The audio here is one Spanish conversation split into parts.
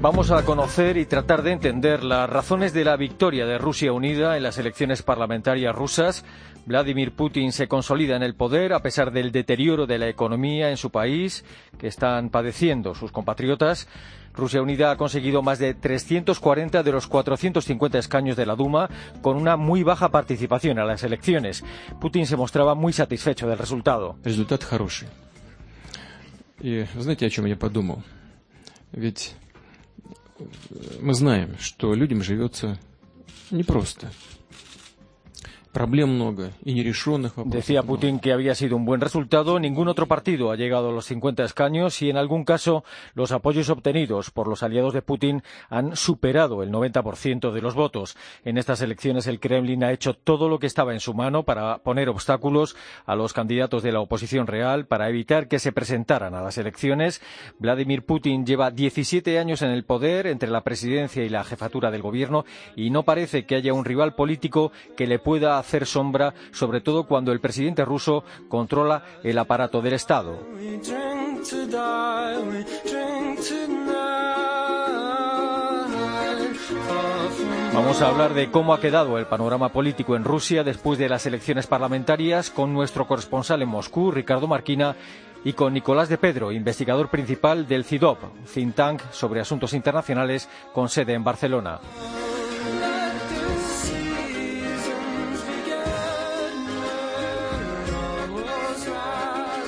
Vamos a conocer y tratar de entender las razones de la victoria de Rusia Unida en las elecciones parlamentarias rusas. Vladimir Putin se consolida en el poder a pesar del deterioro de la economía en su país que están padeciendo sus compatriotas. Rusia Unida ha conseguido más de 340 de los 450 escaños de la Duma con una muy baja participación a las elecciones. Putin se mostraba muy satisfecho del resultado. Результат хороший. И знаете, о чем я подумал? Ведь мы знаем, что людям живется непросто. Decía Putin que había sido un buen resultado. Ningún otro partido ha llegado a los 50 escaños y en algún caso los apoyos obtenidos por los aliados de Putin han superado el 90% de los votos. En estas elecciones el Kremlin ha hecho todo lo que estaba en su mano para poner obstáculos a los candidatos de la oposición real para evitar que se presentaran a las elecciones. Vladimir Putin lleva 17 años en el poder entre la presidencia y la jefatura del gobierno y no parece que haya un rival político que le pueda hacer sombra, sobre todo cuando el presidente ruso controla el aparato del Estado. Vamos a hablar de cómo ha quedado el panorama político en Rusia después de las elecciones parlamentarias con nuestro corresponsal en Moscú, Ricardo Marquina, y con Nicolás de Pedro, investigador principal del CIDOP, think tank sobre asuntos internacionales con sede en Barcelona.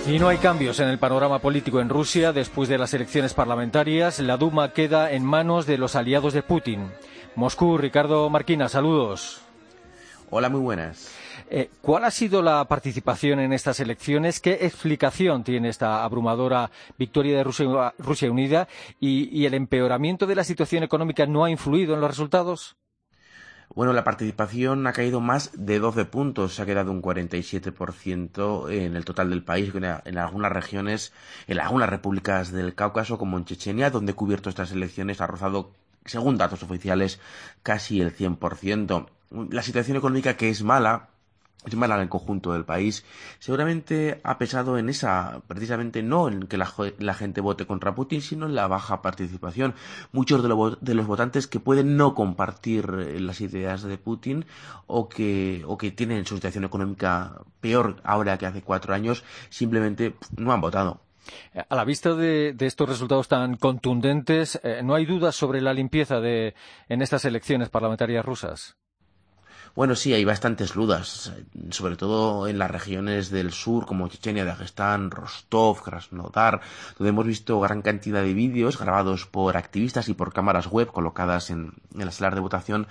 Y no hay cambios en el panorama político en Rusia después de las elecciones parlamentarias. La Duma queda en manos de los aliados de Putin. Moscú, Ricardo Marquina, saludos. Hola, muy buenas. Eh, ¿Cuál ha sido la participación en estas elecciones? ¿Qué explicación tiene esta abrumadora victoria de Rusia, Unida? ¿Y el empeoramiento de la situación económica no ha influido en los resultados? Bueno, la participación ha caído más de 12 puntos, se ha quedado un 47% en el total del país, en algunas regiones, en algunas repúblicas del Cáucaso, como en Chechenia, donde cubierto estas elecciones, ha rozado, según datos oficiales, casi el 100%. La situación económica que es mala, es conjunto del país, seguramente ha pesado en esa, precisamente no en que la, gente vote contra Putin, sino en la baja participación. Muchos de, de, los votantes que pueden no compartir eh, las ideas de Putin o que, o que tienen su situación económica peor ahora que hace cuatro años, simplemente no han votado. A la vista de, estos resultados tan contundentes, eh, ¿no hay dudas sobre la limpieza de, en estas elecciones parlamentarias rusas? Bueno, sí, hay bastantes dudas, sobre todo en las regiones del sur como Chechenia, Dagestán, Rostov, Krasnodar, donde hemos visto gran cantidad de vídeos grabados por activistas y por cámaras web colocadas en, en las salas de votación,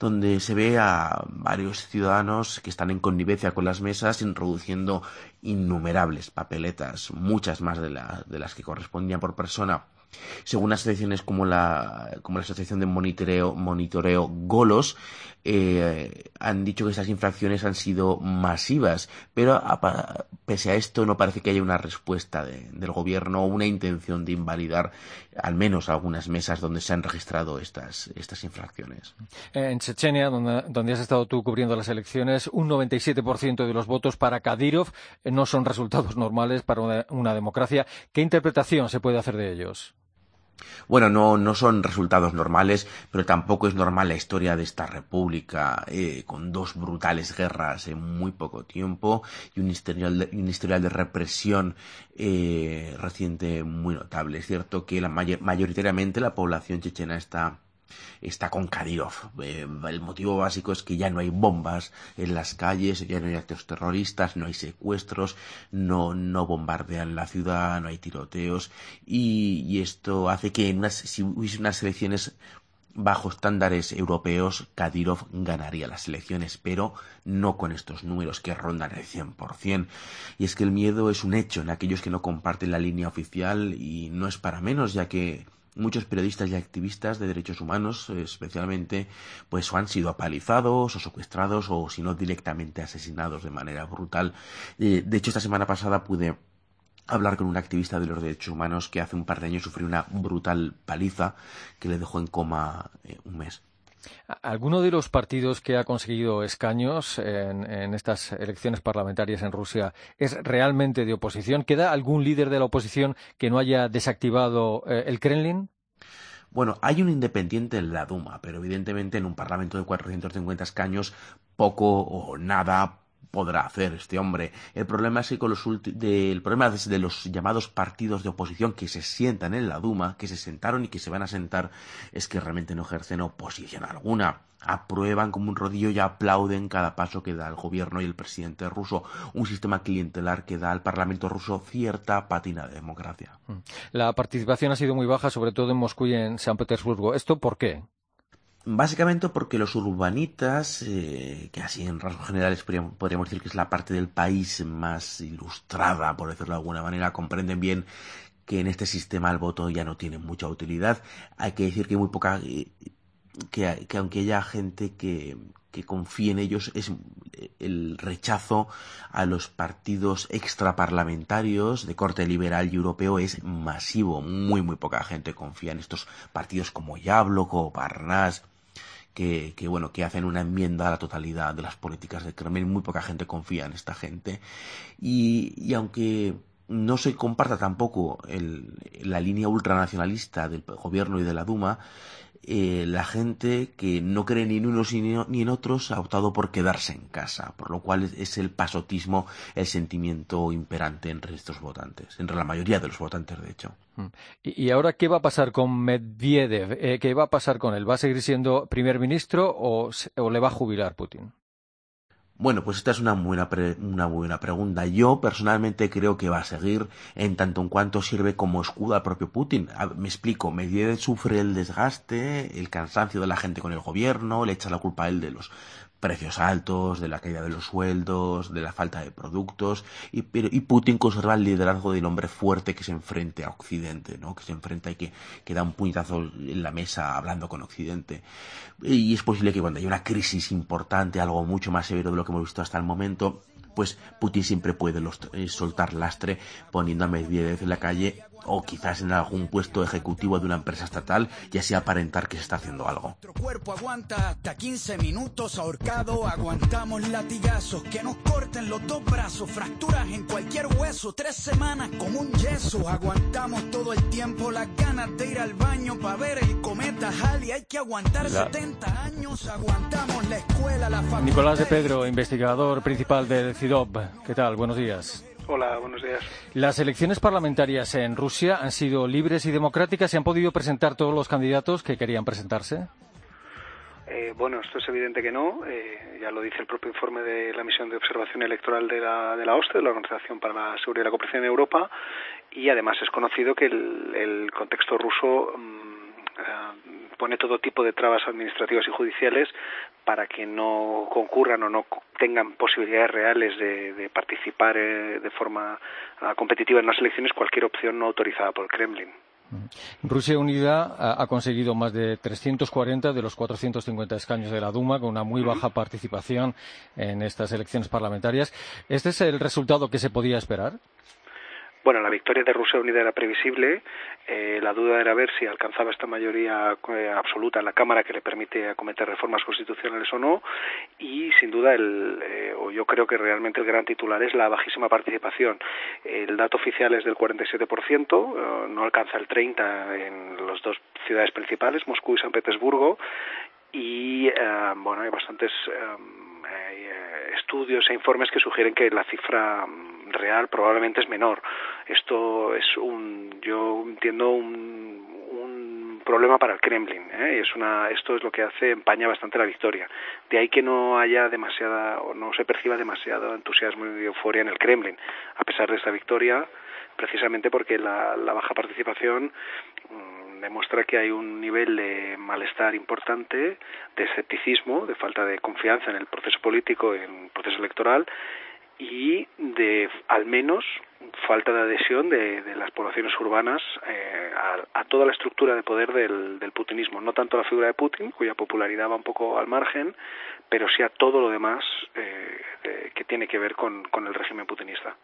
donde se ve a varios ciudadanos que están en connivencia con las mesas introduciendo innumerables papeletas, muchas más de, de las que correspondían por persona según asociaciones como la, como la Asociación de Monitoreo, Monitoreo Golos, eh, han dicho que estas infracciones han sido masivas, pero pese a esto no parece que haya una respuesta del gobierno o una intención de invalidar al menos algunas mesas donde se han registrado estas, estas infracciones. En Chechenia, donde, has estado tú cubriendo las elecciones, un 97% de los votos para Kadyrov no son resultados normales para una democracia. ¿Qué interpretación se puede hacer de ellos? Bueno, no, no son resultados normales, pero tampoco es normal la historia de esta república, eh, con dos brutales guerras en muy poco tiempo y un historial de, represión eh, reciente muy notable. Es cierto que la mayoritariamente la población chechena está está con Kadyrov. Eh, el motivo básico es que ya no hay bombas en las calles, ya no hay actos terroristas, no hay secuestros, no, no bombardean la ciudad, no hay tiroteos y, esto hace que en unas, si hubiese unas elecciones bajo estándares europeos, Kadyrov ganaría las elecciones, pero no con estos números que rondan el 100%. Y es que el miedo es un hecho en aquellos que no comparten la línea oficial y no es para menos, ya que muchos periodistas y activistas de derechos humanos, especialmente, pues han sido apalizados o secuestrados o si no directamente asesinados de manera brutal. Eh, de hecho, esta semana pasada pude hablar con un activista de los derechos humanos que hace un par de años sufrió una brutal paliza que le dejó en coma eh, un mes. ¿Alguno de los partidos que ha conseguido escaños en, estas elecciones parlamentarias en Rusia es realmente de oposición? ¿Queda algún líder de la oposición que no haya desactivado eh, el Kremlin? Bueno, hay un independiente en la Duma, pero evidentemente en un parlamento de 450 escaños poco o nada podrá hacer este hombre. El problema es que con los de, el problema de los llamados partidos de oposición que se sientan en la Duma, que se sentaron y que se van a sentar, es que realmente no ejercen oposición alguna. Aprueban como un rodillo y aplauden cada paso que da el gobierno y el presidente ruso, un sistema clientelar que da al Parlamento ruso cierta patina de democracia. Mm. La participación ha sido muy baja, sobre todo en Moscú y en San Petersburgo. ¿Esto por qué? Básicamente porque los urbanitas, eh, que así en rasgos generales podríamos, decir que es la parte del país más ilustrada, por decirlo de alguna manera, comprenden bien que en este sistema el voto ya no tiene mucha utilidad. Hay que decir que muy poca, eh, que, que aunque haya gente que, confíe en ellos, es el rechazo a los partidos extraparlamentarios de corte liberal y europeo es masivo. Muy, muy poca gente confía en estos partidos como Yablok o Parnas que, bueno, que hacen una enmienda a la totalidad de las políticas de Kremlin. Muy poca gente confía en esta gente. Y, aunque no se comparta tampoco la línea ultranacionalista del gobierno y de la Duma, eh, la gente que no cree ni en unos ni en otros ha optado por quedarse en casa, por lo cual es el pasotismo el sentimiento imperante entre estos votantes, entre la mayoría de los votantes, de hecho. Mm. ¿Y ahora qué va a pasar con Medvedev? Eh, ¿Qué va a pasar con él? ¿Va a seguir siendo primer ministro o le va a jubilar Putin? Bueno, pues esta es una buena, una buena pregunta. Yo personalmente creo que va a seguir en tanto en cuanto sirve como escudo al propio Putin. me explico, Medvedev sufre el desgaste, el cansancio de la gente con el gobierno, le echa la culpa a él de los precios altos, de la caída de los sueldos, de la falta de productos, y, pero, y Putin conserva el liderazgo del hombre fuerte que se enfrenta a Occidente, ¿no? que se enfrenta y que, que da un puñetazo en la mesa hablando con Occidente. Y es posible que cuando haya una crisis importante, algo mucho más severo de lo que hemos visto hasta el momento, pues Putin siempre puede eh, soltar lastre poniendo a Medvedev en la calle o quizás en algún puesto ejecutivo de una empresa estatal y así aparentar que se está haciendo algo. Nuestro cuerpo aguanta hasta 15 minutos ahorcado, aguantamos latigazos que nos corten los dos brazos, fracturas en cualquier hueso, tres semanas como un yeso, aguantamos todo el tiempo las ganas de ir al baño para ver el cometa Halley, hay que aguantar 70 años, aguantamos la escuela, la facultad. Nicolás de Pedro, investigador principal del CIDOB, ¿qué tal? Buenos días. Hola, buenos días. Las elecciones parlamentarias en Rusia han sido libres y democráticas. ¿Se han podido presentar todos los candidatos que querían presentarse? Eh, bueno, esto es evidente que no. Eh, ya lo dice el propio informe de la misión de observación electoral de la, de la OSCE, de la Organización para la Seguridad y la Cooperación en Europa, y además es conocido que el, contexto ruso mm, pone todo tipo de trabas administrativas y judiciales para que no concurran o no tengan posibilidades reales de, participar eh, de forma ah, competitiva en las elecciones cualquier opción no autorizada por el Kremlin. Rusia Unida ha conseguido más de 340 de los 450 escaños de la Duma, con una muy baja participación en estas elecciones parlamentarias. ¿Este es el resultado que se podía esperar? Bueno, la victoria de Rusia Unida era previsible. Eh, la duda era ver si alcanzaba esta mayoría eh, absoluta en la Cámara que le permite acometer reformas constitucionales o no. Y sin duda, el, eh, o yo creo que realmente el gran titular es la bajísima participación. El dato oficial es del 47%, no alcanza el 30% en las dos ciudades principales, Moscú y San Petersburgo. Y bueno, hay bastantes estudios e informes que sugieren que la cifra mm, real probablemente es menor. Esto es un, yo entiendo un, un problema para el Kremlin. ¿eh? Es una, esto es lo que hace empaña bastante la victoria. De ahí que no haya demasiada o no se perciba demasiado entusiasmo y euforia en el Kremlin, a pesar de esta victoria, precisamente porque la, la baja participación mm, demuestra que hay un nivel de malestar importante, de escepticismo, de falta de confianza en el proceso político, en el proceso electoral y de al menos falta de adhesión de, las poblaciones urbanas eh, a, toda la estructura de poder del, putinismo, no tanto a la figura de Putin, cuya popularidad va un poco al margen, pero sí a todo lo demás eh, que tiene que ver con, el régimen putinista.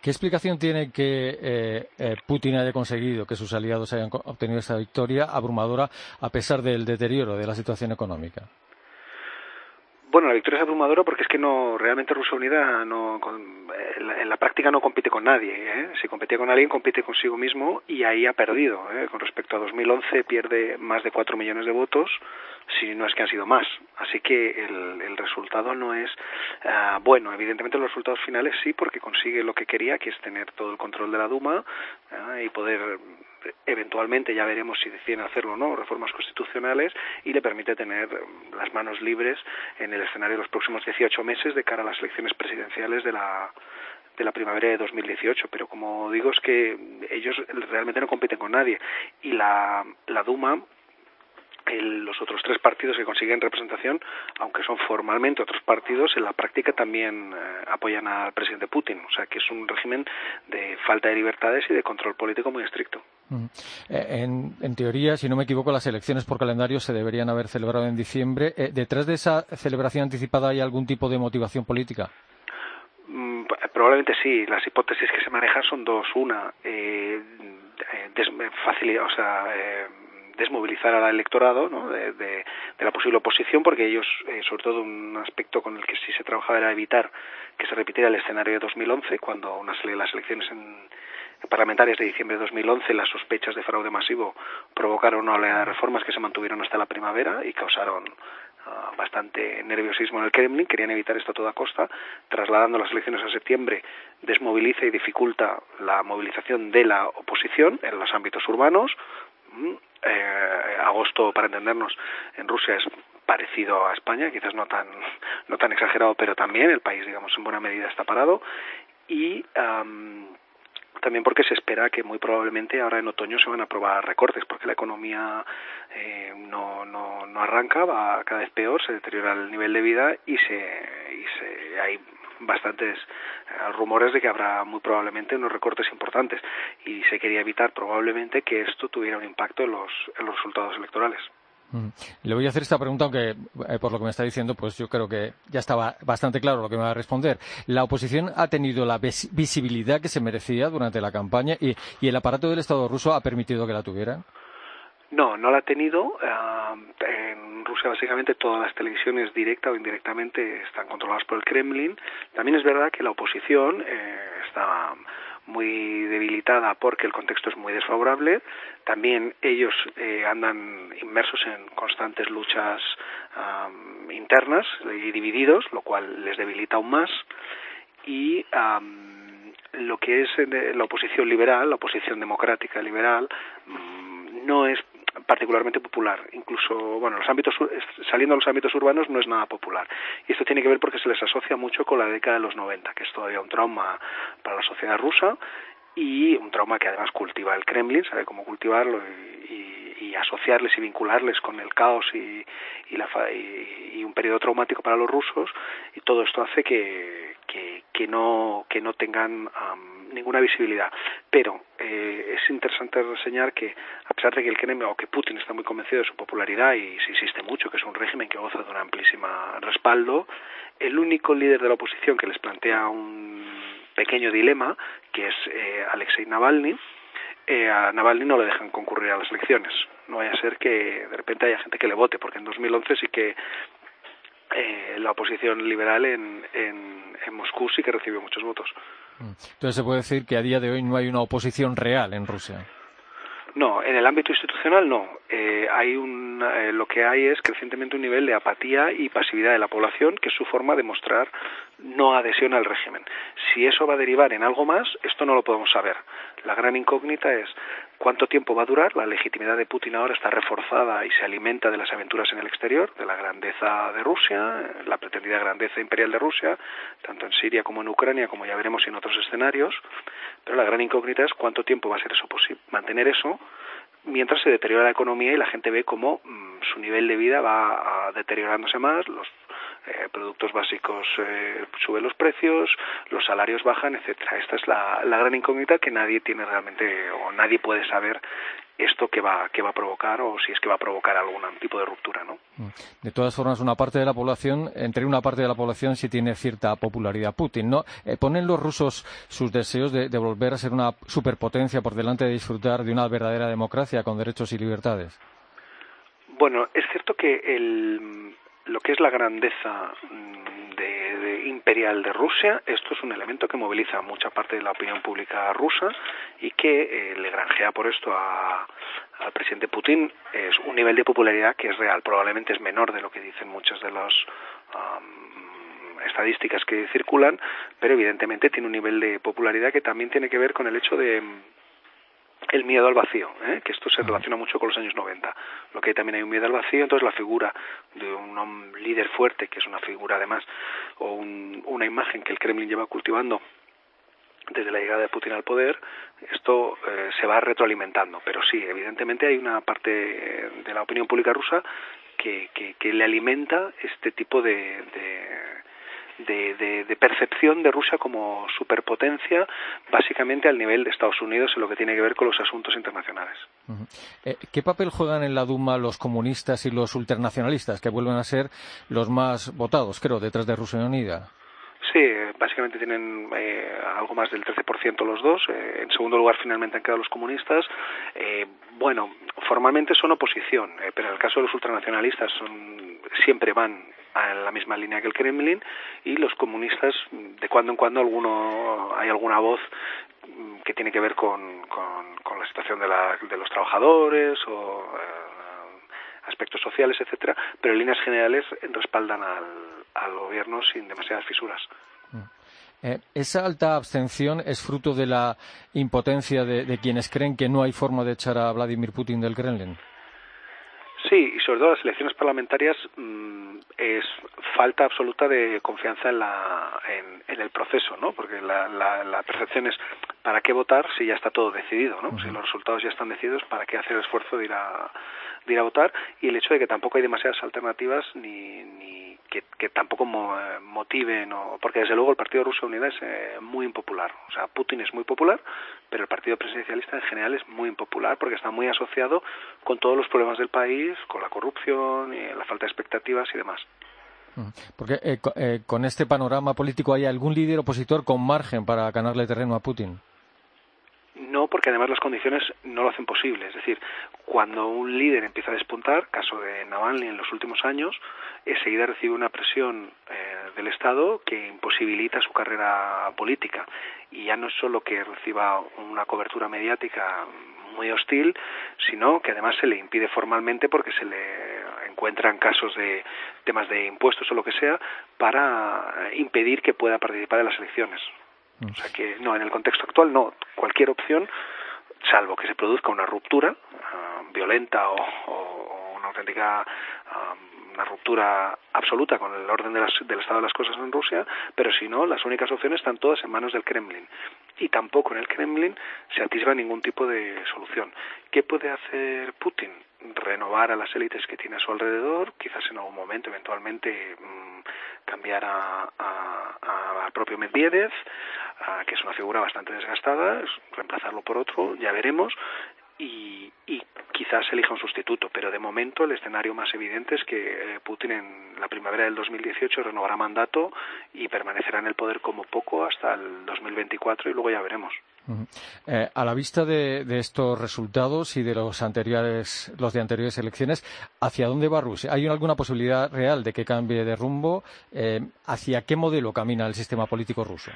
¿Qué explicación tiene que eh, Putin haya conseguido que sus aliados hayan obtenido esta victoria abrumadora a pesar del deterioro de la situación económica? Bueno, la victoria es abrumadora porque es que no realmente Rusia Unida no en, la, práctica no compite con nadie. ¿eh? Si competía con alguien, compite consigo mismo y ahí ha perdido. ¿eh? Con respecto a 2011 pierde más de 4 millones de votos, si no es que han sido más. Así que el, resultado no es ah, bueno. Evidentemente los resultados finales sí, porque consigue lo que quería, que es tener todo el control de la Duma ¿eh? y poder eventualmente ya veremos si deciden hacerlo o no, reformas constitucionales y le permite tener las manos libres en el escenario de los próximos 18 meses de cara a las elecciones presidenciales de la de la primavera de 2018, pero como digo es que ellos realmente no compiten con nadie y la, la Duma los otros tres partidos que consiguen representación, aunque son formalmente otros partidos, en la práctica también eh, apoyan al presidente Putin. O sea que es un régimen de falta de libertades y de control político muy estricto. Eh, en, teoría, si no me equivoco, las elecciones por calendario se deberían haber celebrado en diciembre. Eh, ¿Detrás de esa celebración anticipada hay algún tipo de motivación política? Mm, probablemente sí. Las hipótesis que se manejan son dos. Una, eh, o sea, desmovilizar al electorado ¿no? de, la posible oposición, porque ellos, sobre todo un aspecto con el que sí se trabajaba era evitar que se repitiera el escenario de 2011, cuando unas, las elecciones en, parlamentarias de diciembre de 2011, las sospechas de fraude masivo provocaron una oleada de reformas que se mantuvieron hasta la primavera y causaron ah, bastante nerviosismo en el Kremlin, querían evitar esto a toda costa, trasladando las elecciones a septiembre, desmoviliza y dificulta la movilización de la oposición en los ámbitos urbanos. Eh, agosto, para entendernos, en Rusia es parecido a España, quizás no tan, no tan exagerado, pero también el país, digamos, en buena medida está parado. Y también porque se espera que muy probablemente ahora en otoño se van a aprobar recortes, porque la economía eh, no, no, no arranca, va cada vez peor, se deteriora el nivel de vida y, se, y se, hay bastantes eh, rumores de que habrá muy probablemente unos recortes importantes y se quería evitar probablemente que esto tuviera un impacto en los, en los resultados electorales. Mm. Le voy a hacer esta pregunta, aunque eh, por lo que me está diciendo, pues yo creo que ya estaba bastante claro lo que me va a responder. ¿La oposición ha tenido la visibilidad que se merecía durante la campaña y, el aparato del Estado ruso ha permitido que la tuviera? No, no la ha tenido. Ah, en Rusia básicamente todas las televisiones directa o indirectamente están controladas por el Kremlin. También es verdad que la oposición eh, está muy debilitada porque el contexto es muy desfavorable. También ellos eh, andan inmersos en constantes luchas internas y divididos, lo cual les debilita aún más. Y lo que es la oposición liberal, la oposición democrática liberal, mm, no es particularmente popular. Incluso, bueno, los ámbitos, saliendo a los ámbitos urbanos no es nada popular. Y esto tiene que ver porque se les asocia mucho con la década de los 90, que es todavía un trauma para la sociedad rusa y un trauma que además cultiva el Kremlin, sabe cómo cultivarlo y, asociarles y vincularles con el caos y, la, y, un periodo traumático para los rusos y todo esto hace que, que, no, que no tengan ninguna visibilidad. Pero eh, es interesante reseñar que, a pesar de que el Kremlin o que Putin está muy convencido de su popularidad y se insiste mucho que es un régimen que goza de un amplísima respaldo, el único líder de la oposición que les plantea un pequeño dilema, que es eh, Alexei Navalny, eh, a Navalny no le dejan concurrir a las elecciones. No vaya a ser que de repente haya gente que le vote, porque en 2011 sí que eh, la oposición liberal en, en, en Moscú sí que recibió muchos votos. Entonces se puede decir que a día de hoy no hay una oposición real en Rusia. No, en el ámbito institucional no. Eh, hay un, eh, lo que hay es crecientemente un nivel de apatía y pasividad de la población, que es su forma de mostrar no adhesión al régimen. Si eso va a derivar en algo más, esto no lo podemos saber. La gran incógnita es cuánto tiempo va a durar. La legitimidad de Putin ahora está reforzada y se alimenta de las aventuras en el exterior, de la grandeza de Rusia, la pretendida grandeza imperial de Rusia, tanto en Siria como en Ucrania, como ya veremos en otros escenarios. Pero la gran incógnita es cuánto tiempo va a ser eso posible, mantener eso mientras se deteriora la economía y la gente ve cómo mm, su nivel de vida va deteriorándose más, los eh, productos básicos eh, suben los precios, los salarios bajan, etcétera. Esta es la, la, gran incógnita que nadie tiene realmente o nadie puede saber esto que va que va a provocar o si es que va a provocar algún tipo de ruptura, ¿no? De todas formas, una parte de la población, entre una parte de la población sí tiene cierta popularidad Putin, ¿no? Eh, ¿Ponen los rusos sus deseos de, de volver a ser una superpotencia por delante de disfrutar de una verdadera democracia con derechos y libertades? Bueno, es cierto que el, que es la grandeza mm, de, imperial de Rusia, esto es un elemento que moviliza a mucha parte de la opinión pública rusa y que eh, le granjea por esto al presidente Putin. Es un nivel de popularidad que es real, probablemente es menor de lo que dicen muchas de las estadísticas que circulan, pero evidentemente tiene un nivel de popularidad que también tiene que ver con el hecho de el miedo al vacío, ¿eh? que esto se relaciona mucho con los años 90. Lo que también hay un miedo al vacío, entonces la figura de un líder fuerte, que es una figura además, o una imagen que el Kremlin lleva cultivando desde la llegada de Putin al poder, esto eh, se va retroalimentando. Pero sí, evidentemente hay una parte de la opinión pública rusa que, que, le alimenta este tipo de de, percepción de Rusia como superpotencia, básicamente al nivel de Estados Unidos en lo que tiene que ver con los asuntos internacionales. Eh, ¿Qué papel juegan en la Duma los comunistas y los ultranacionalistas, que vuelven a ser los más votados, creo, detrás de Rusia Unida? Sí, básicamente tienen eh, algo más del 13% los dos. Eh, en segundo lugar, finalmente han quedado los comunistas. Eh, bueno, formalmente son oposición, pero en el caso de los ultranacionalistas son, siempre van en la misma línea que el Kremlin y los comunistas de cuando en cuando alguno hay alguna voz que tiene que ver con, con, la situación de, la, de, los trabajadores o aspectos sociales, etcétera, pero en líneas generales respaldan al, al gobierno sin demasiadas fisuras. Mm. Eh, ¿Esa alta abstención es fruto de la impotencia de, quienes creen que no hay forma de echar a Vladimir Putin del Kremlin? Sí, sobre todo las elecciones parlamentarias mm, es falta absoluta de confianza en, la, en, el proceso, ¿no? Porque la, la, percepción es ¿para qué votar si ya está todo decidido, ¿no? Si los resultados ya están decididos, ¿para qué hacer el esfuerzo de ir a, de ir a votar? Y el hecho de que tampoco hay demasiadas alternativas ni, ni que, tampoco motiven, o, porque desde luego el Partido Ruso Unida es eh, muy impopular. O sea, Putin es muy popular, pero el Partido Presidencialista en general es muy impopular porque está muy asociado con todos los problemas del país, con la corrupción, y la falta de expectativas y demás. Porque eh, eh, con este panorama político hay algún líder opositor con margen para ganarle terreno a Putin. No, porque además las condiciones no lo hacen posible. Es decir, cuando un líder empieza a despuntar, caso de Navalny en los últimos años, enseguida recibe una presión eh, del Estado que imposibilita su carrera política. Y ya no es solo que reciba una cobertura mediática muy hostil, sino que además se le impide formalmente porque se le encuentran casos de temas de impuestos o lo que sea para impedir que pueda participar en las elecciones. O sea que no, en el contexto actual no. Cualquier opción, salvo que se produzca una ruptura ah, violenta o, una auténtica ah, una ruptura absoluta con el orden del estado de las cosas en Rusia, pero si no, las únicas opciones están todas en manos del Kremlin. Y tampoco en el Kremlin se atisba ningún tipo de solución. ¿Qué puede hacer Putin? Renovar a las élites que tiene a su alrededor, quizás en algún momento, eventualmente, mm, cambiar a, al propio Medvedev, que es una figura bastante desgastada, reemplazarlo por otro, ya veremos, y, quizás elija un sustituto, pero de momento el escenario más evidente es que eh, Putin en la primavera del 2018 renovará mandato y permanecerá en el poder como poco hasta el 2024 y luego ya veremos. Eh, a la vista de, estos resultados y de los anteriores, los de anteriores elecciones, ¿hacia dónde va Rusia? ¿Hay alguna posibilidad real de que cambie de rumbo? Eh, ¿Hacia qué modelo camina el sistema político ruso?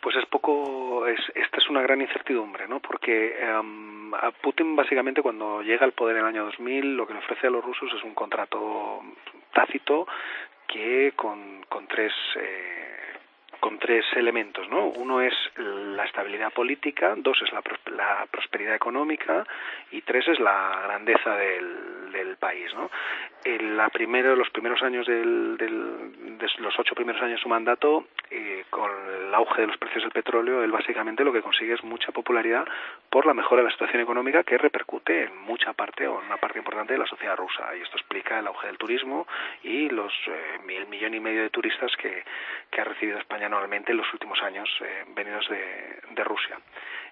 Pues es poco, es, esta es una gran incertidumbre, ¿no? Porque em, a Putin básicamente cuando llega al poder en el año 2000 lo que le ofrece a los rusos es un contrato tácito que con, con tres eh, con tres elementos, ¿no? Uno es la estabilidad política, dos es la, la prosperidad económica y tres es la grandeza del, del país, ¿no? la primero, los primeros años del, del, de los ocho primeros años de su mandato, eh, con el auge de los precios del petróleo, él básicamente lo que consigue es mucha popularidad por la mejora de la situación económica que repercute en mucha parte o en una parte importante de la sociedad rusa. Y esto explica el auge del turismo y los eh, mil millón y medio de turistas que, ha recibido España anualmente en los últimos años eh, venidos de, de Rusia.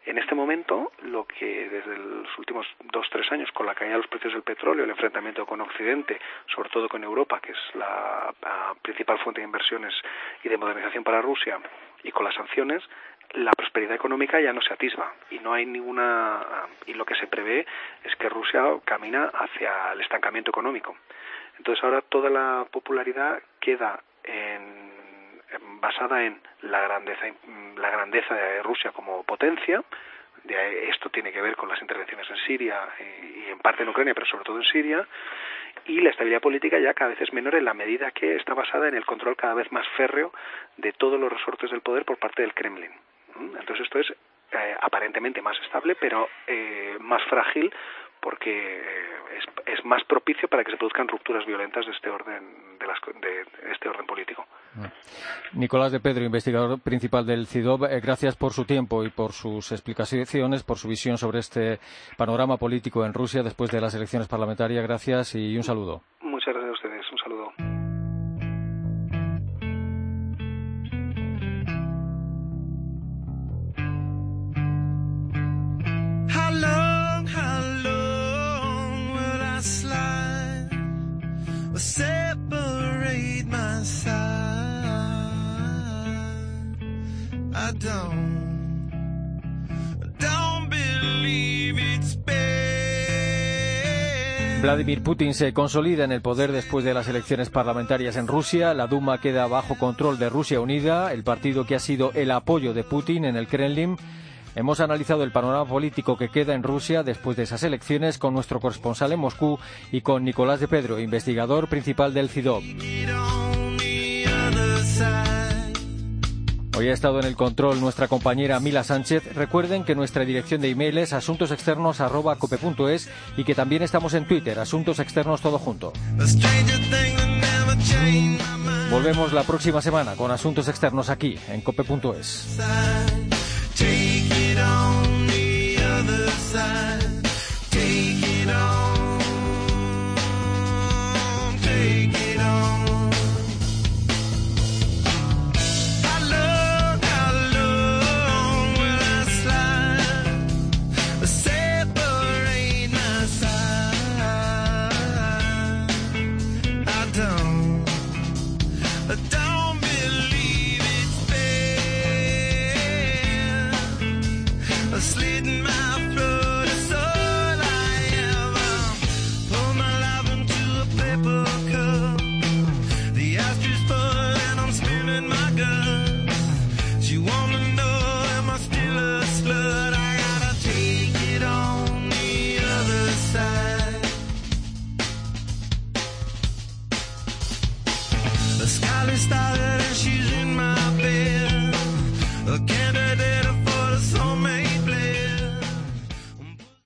En este momento, lo que desde los últimos dos tres años, con la caída de los precios del petróleo, el enfrentamiento con Occidente, sobre todo con Europa, que es la, principal fuente de inversiones y de modernización para Rusia, y con las sanciones, la prosperidad económica ya no se atisba y no hay ninguna y lo que se prevé es que Rusia camina hacia el estancamiento económico. Entonces ahora toda la popularidad queda en basada en la grandeza, la grandeza de Rusia como potencia. Esto tiene que ver con las intervenciones en Siria y en parte en Ucrania, pero sobre todo en Siria. Y la estabilidad política ya cada vez es menor en la medida que está basada en el control cada vez más férreo de todos los resortes del poder por parte del Kremlin. Entonces esto es eh, aparentemente más estable, pero eh, más frágil porque eh, es, es, más propicio para que se produzcan rupturas violentas de este orden de, las, de este orden político. Ah. Nicolás de Pedro, investigador principal del CIDOB, eh, gracias por su tiempo y por sus explicaciones, por su visión sobre este panorama político en Rusia después de las elecciones parlamentarias. Gracias y un saludo. Vladimir Putin se consolida en el poder después de las elecciones parlamentarias en Rusia. La Duma queda bajo control de Rusia Unida, el partido que ha sido el apoyo de Putin en el Kremlin. Hemos analizado el panorama político que queda en Rusia después de esas elecciones con nuestro corresponsal en Moscú y con Nicolás de Pedro, investigador principal del CIDOB. Hoy ha estado en el control nuestra compañera Mila Sánchez. Recuerden que nuestra dirección de email es asuntosexternos.cope.es y que también estamos en Twitter, Asuntos Externos Todo Junto. Volvemos la próxima semana con Asuntos Externos aquí en cope.es.